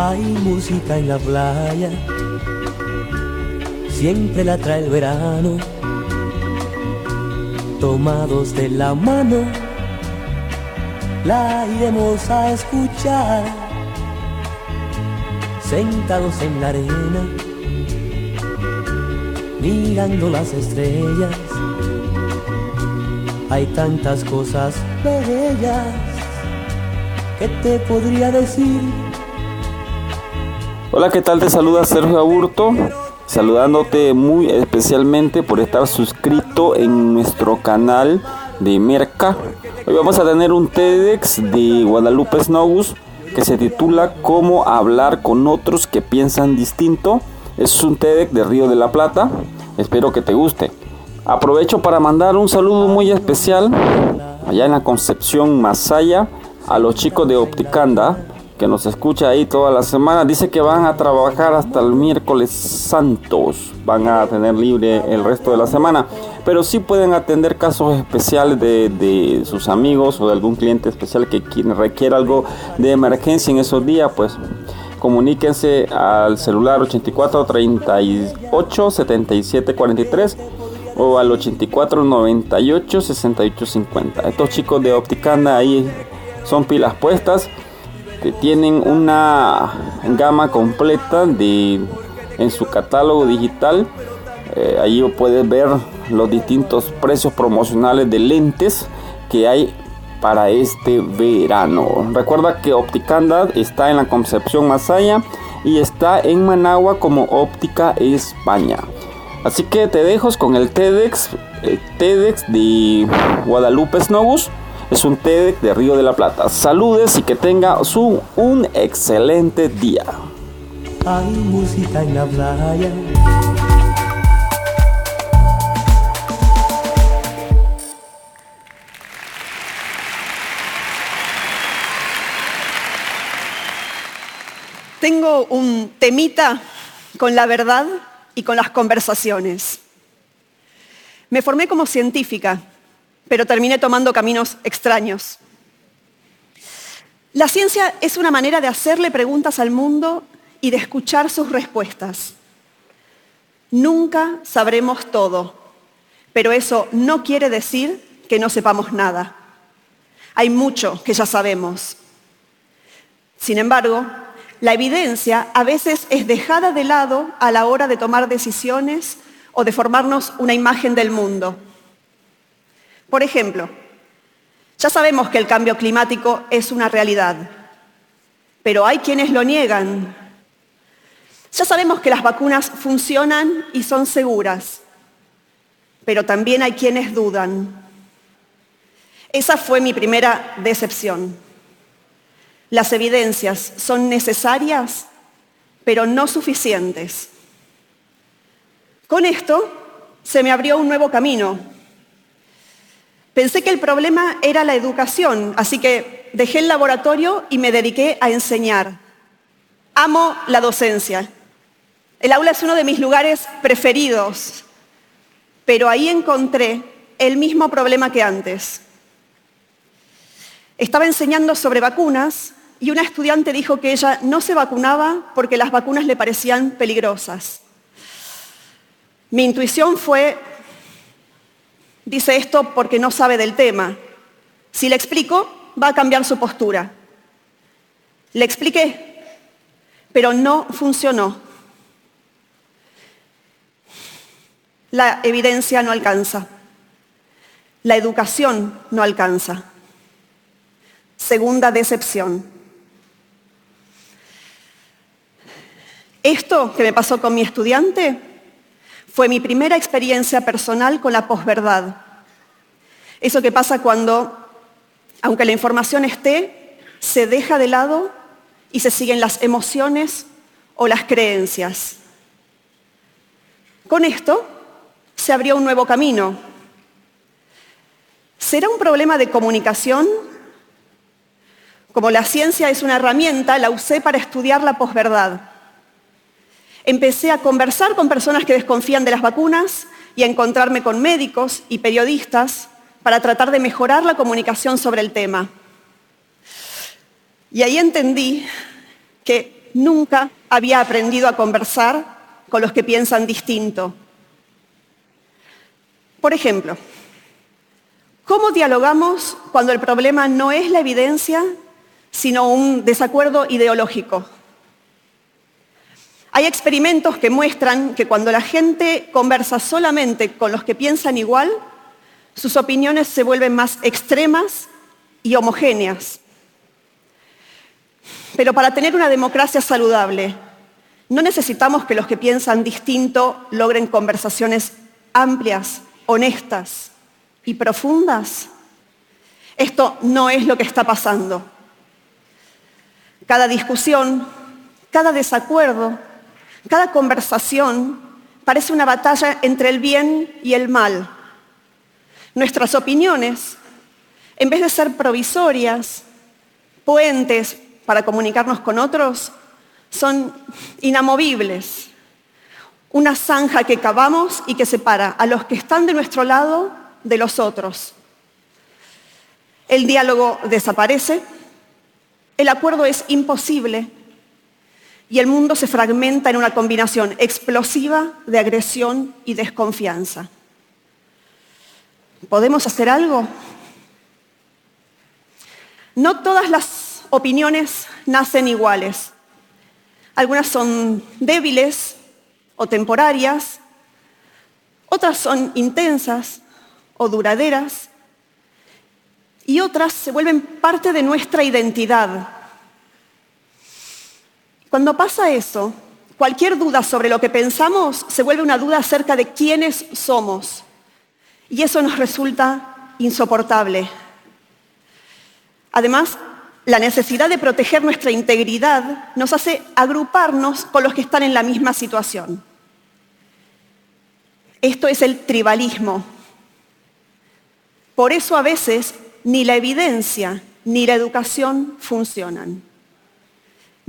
Hay música en la playa, siempre la trae el verano. Tomados de la mano, la iremos a escuchar. Sentados en la arena, mirando las estrellas. Hay tantas cosas bellas que te podría decir Hola, ¿qué tal? Te saluda Sergio Aburto, saludándote muy especialmente por estar suscrito en nuestro canal de Merca. Hoy vamos a tener un TEDx de Guadalupe Snogus que se titula Cómo hablar con otros que piensan distinto. Es un TEDx de Río de la Plata. Espero que te guste. Aprovecho para mandar un saludo muy especial allá en la Concepción Masaya a los chicos de Opticanda que nos escucha ahí toda la semana, dice que van a trabajar hasta el miércoles santos, van a tener libre el resto de la semana, pero sí pueden atender casos especiales de, sus amigos o de algún cliente especial que requiera algo de emergencia en esos días, pues comuníquense al celular 84 38 77 43 o al 84 98 68 50. Estos chicos de Opticanda ahí son pilas puestas tienen una gama completa de en su catálogo digital eh, ahí puedes ver los distintos precios promocionales de lentes que hay para este verano. Recuerda que Opticanda está en la Concepción Masaya y está en Managua como Óptica España. Así que te dejo con el TEDx, el TEDx de Guadalupe Snobus es un TEDx de Río de la Plata. Saludes y que tenga su, un excelente día. Hay música en la playa. Tengo un temita con la verdad y con las conversaciones. Me formé como científica pero terminé tomando caminos extraños. La ciencia es una manera de hacerle preguntas al mundo y de escuchar sus respuestas. Nunca sabremos todo, pero eso no quiere decir que no sepamos nada. Hay mucho que ya sabemos. Sin embargo, la evidencia a veces es dejada de lado a la hora de tomar decisiones o de formarnos una imagen del mundo. Por ejemplo, ya sabemos que el cambio climático es una realidad, pero hay quienes lo niegan. Ya sabemos que las vacunas funcionan y son seguras, pero también hay quienes dudan. Esa fue mi primera decepción. Las evidencias son necesarias, pero no suficientes. Con esto se me abrió un nuevo camino Pensé que el problema era la educación, así que dejé el laboratorio y me dediqué a enseñar. Amo la docencia. El aula es uno de mis lugares preferidos, pero ahí encontré el mismo problema que antes. Estaba enseñando sobre vacunas y una estudiante dijo que ella no se vacunaba porque las vacunas le parecían peligrosas. Mi intuición fue, dice esto porque no sabe del tema. Si le explico, va a cambiar su postura. Le expliqué, pero no funcionó. La evidencia no alcanza. La educación no alcanza. Segunda decepción. Esto que me pasó con mi estudiante fue mi primera experiencia personal con la posverdad. Eso que pasa cuando, aunque la información esté, se deja de lado y se siguen las emociones o las creencias. Con esto se abrió un nuevo camino. ¿Será un problema de comunicación? Como la ciencia es una herramienta, la usé para estudiar la posverdad. Empecé a conversar con personas que desconfían de las vacunas y a encontrarme con médicos y periodistas para tratar de mejorar la comunicación sobre el tema. Y ahí entendí que nunca había aprendido a conversar con los que piensan distinto. Por ejemplo, ¿cómo dialogamos cuando el problema no es la evidencia, sino un desacuerdo ideológico? Hay experimentos que muestran que cuando la gente conversa solamente con los que piensan igual, sus opiniones se vuelven más extremas y homogéneas. Pero para tener una democracia saludable, no necesitamos que los que piensan distinto logren conversaciones amplias, honestas y profundas. Esto no es lo que está pasando. Cada discusión, cada desacuerdo, cada conversación parece una batalla entre el bien y el mal. Nuestras opiniones, en vez de ser provisorias, puentes para comunicarnos con otros, son inamovibles. Una zanja que cavamos y que separa a los que están de nuestro lado de los otros. El diálogo desaparece, el acuerdo es imposible y el mundo se fragmenta en una combinación explosiva de agresión y desconfianza. ¿Podemos hacer algo? No todas las opiniones nacen iguales. Algunas son débiles o temporarias, otras son intensas o duraderas y otras se vuelven parte de nuestra identidad, cuando pasa eso, cualquier duda sobre lo que pensamos se vuelve una duda acerca de quiénes somos. Y eso nos resulta insoportable. Además, la necesidad de proteger nuestra integridad nos hace agruparnos con los que están en la misma situación. Esto es el tribalismo. Por eso a veces ni la evidencia ni la educación funcionan.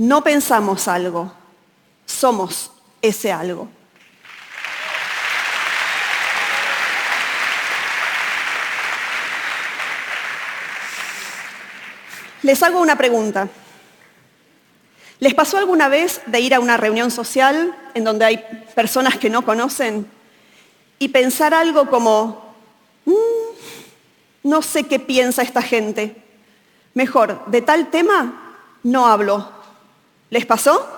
No pensamos algo, somos ese algo. Les hago una pregunta. ¿Les pasó alguna vez de ir a una reunión social en donde hay personas que no conocen y pensar algo como, mm, no sé qué piensa esta gente? Mejor, de tal tema no hablo, ¿Les pasó?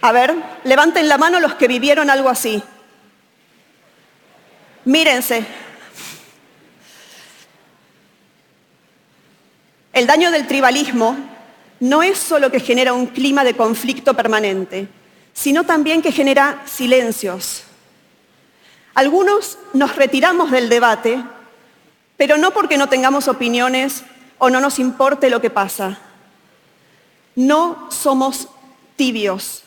A ver, levanten la mano los que vivieron algo así. Mírense. El daño del tribalismo no es solo que genera un clima de conflicto permanente, sino también que genera silencios. Algunos nos retiramos del debate, pero no porque no tengamos opiniones o no nos importe lo que pasa, no somos tibios.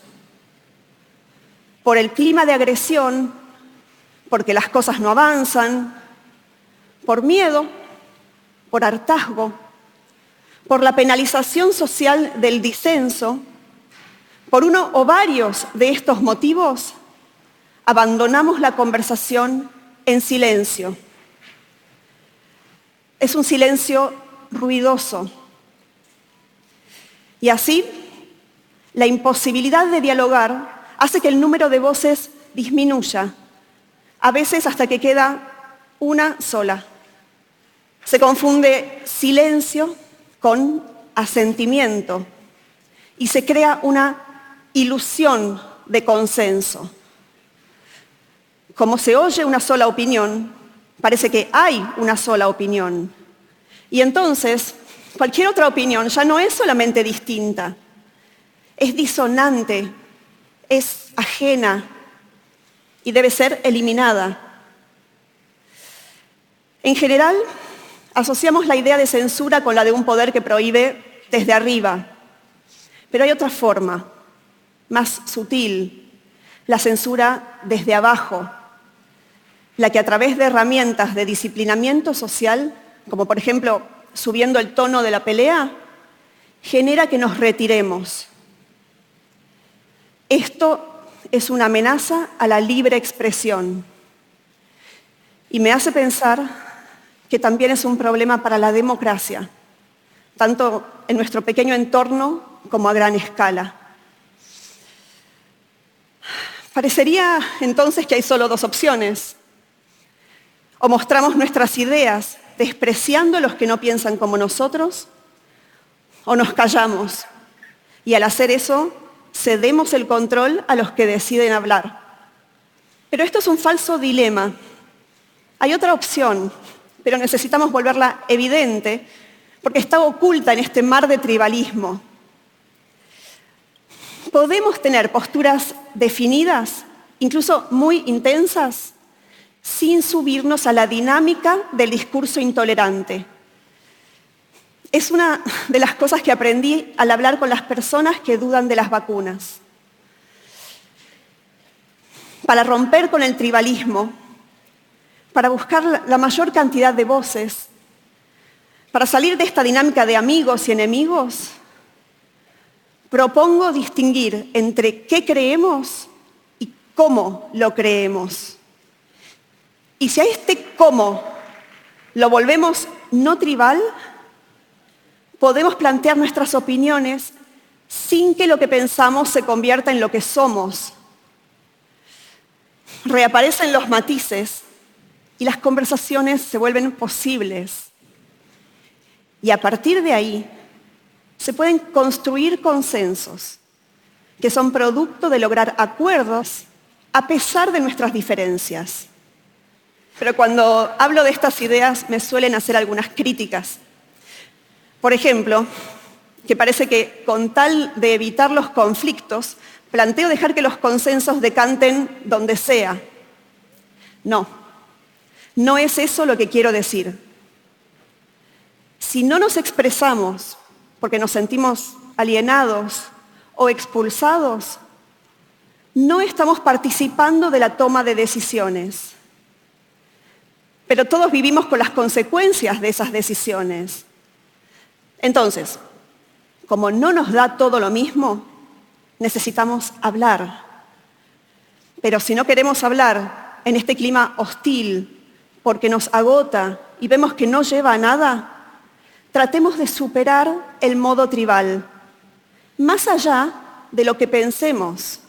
Por el clima de agresión, porque las cosas no avanzan, por miedo, por hartazgo, por la penalización social del disenso, por uno o varios de estos motivos, abandonamos la conversación en silencio. Es un silencio ruidoso, y así, la imposibilidad de dialogar hace que el número de voces disminuya, a veces hasta que queda una sola. Se confunde silencio con asentimiento y se crea una ilusión de consenso. Como se oye una sola opinión, parece que hay una sola opinión. Y entonces Cualquier otra opinión ya no es solamente distinta, es disonante, es ajena y debe ser eliminada. En general, asociamos la idea de censura con la de un poder que prohíbe desde arriba, pero hay otra forma, más sutil, la censura desde abajo, la que a través de herramientas de disciplinamiento social como por ejemplo subiendo el tono de la pelea, genera que nos retiremos. Esto es una amenaza a la libre expresión y me hace pensar que también es un problema para la democracia, tanto en nuestro pequeño entorno como a gran escala. Parecería entonces que hay solo dos opciones. O mostramos nuestras ideas despreciando a los que no piensan como nosotros, o nos callamos y al hacer eso cedemos el control a los que deciden hablar. Pero esto es un falso dilema. Hay otra opción, pero necesitamos volverla evidente porque está oculta en este mar de tribalismo. Podemos tener posturas definidas, incluso muy intensas, sin subirnos a la dinámica del discurso intolerante. Es una de las cosas que aprendí al hablar con las personas que dudan de las vacunas. Para romper con el tribalismo, para buscar la mayor cantidad de voces, para salir de esta dinámica de amigos y enemigos, propongo distinguir entre qué creemos y cómo lo creemos. Y si a este cómo lo volvemos no tribal, podemos plantear nuestras opiniones sin que lo que pensamos se convierta en lo que somos. Reaparecen los matices y las conversaciones se vuelven posibles. Y a partir de ahí se pueden construir consensos que son producto de lograr acuerdos a pesar de nuestras diferencias. Pero cuando hablo de estas ideas me suelen hacer algunas críticas. Por ejemplo, que parece que con tal de evitar los conflictos, planteo dejar que los consensos decanten donde sea. No, no es eso lo que quiero decir. Si no nos expresamos porque nos sentimos alienados o expulsados, no estamos participando de la toma de decisiones. Pero todos vivimos con las consecuencias de esas decisiones. Entonces, como no nos da todo lo mismo, necesitamos hablar. Pero si no queremos hablar en este clima hostil, porque nos agota y vemos que no lleva a nada, tratemos de superar el modo tribal, más allá de lo que pensemos.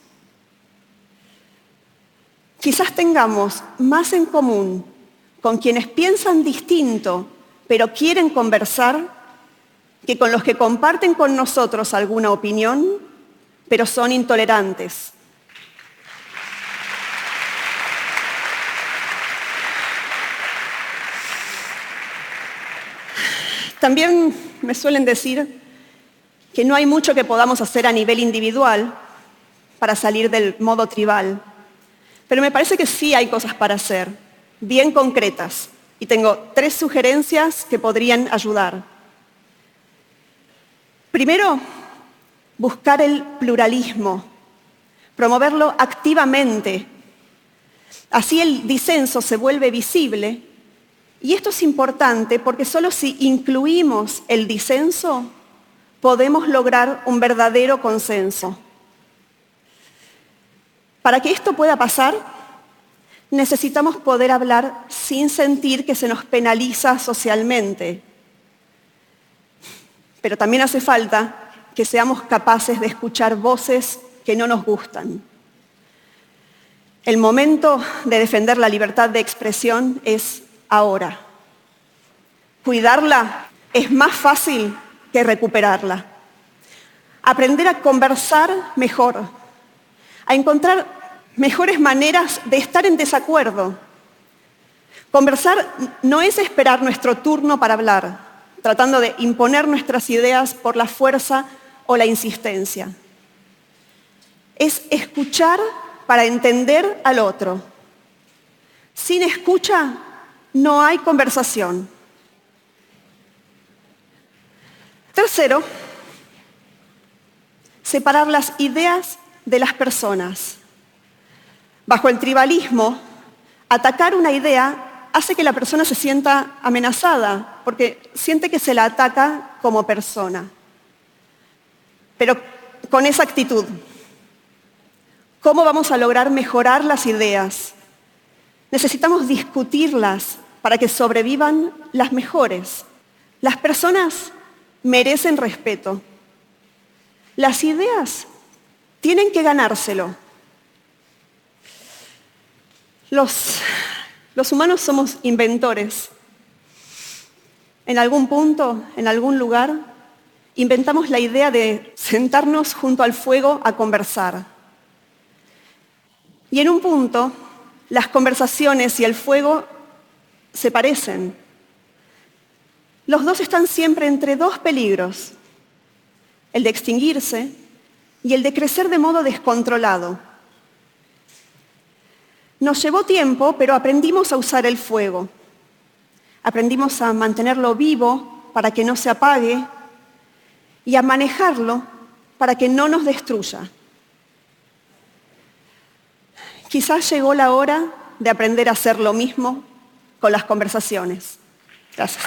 Quizás tengamos más en común con quienes piensan distinto, pero quieren conversar, que con los que comparten con nosotros alguna opinión, pero son intolerantes. También me suelen decir que no hay mucho que podamos hacer a nivel individual para salir del modo tribal, pero me parece que sí hay cosas para hacer bien concretas y tengo tres sugerencias que podrían ayudar. Primero, buscar el pluralismo, promoverlo activamente. Así el disenso se vuelve visible y esto es importante porque solo si incluimos el disenso podemos lograr un verdadero consenso. Para que esto pueda pasar, necesitamos poder hablar sin sentir que se nos penaliza socialmente. Pero también hace falta que seamos capaces de escuchar voces que no nos gustan. El momento de defender la libertad de expresión es ahora. Cuidarla es más fácil que recuperarla. Aprender a conversar mejor, a encontrar mejores maneras de estar en desacuerdo. Conversar no es esperar nuestro turno para hablar, tratando de imponer nuestras ideas por la fuerza o la insistencia. Es escuchar para entender al otro. Sin escucha no hay conversación. Tercero, separar las ideas de las personas. Bajo el tribalismo, atacar una idea hace que la persona se sienta amenazada, porque siente que se la ataca como persona. Pero con esa actitud, ¿cómo vamos a lograr mejorar las ideas? Necesitamos discutirlas para que sobrevivan las mejores. Las personas merecen respeto. Las ideas tienen que ganárselo. Los, humanos somos inventores. En algún punto, en algún lugar, inventamos la idea de sentarnos junto al fuego a conversar. Y en un punto, las conversaciones y el fuego se parecen. Los dos están siempre entre dos peligros, el de extinguirse y el de crecer de modo descontrolado. Nos llevó tiempo, pero aprendimos a usar el fuego. Aprendimos a mantenerlo vivo para que no se apague y a manejarlo para que no nos destruya. Quizás llegó la hora de aprender a hacer lo mismo con las conversaciones. Gracias.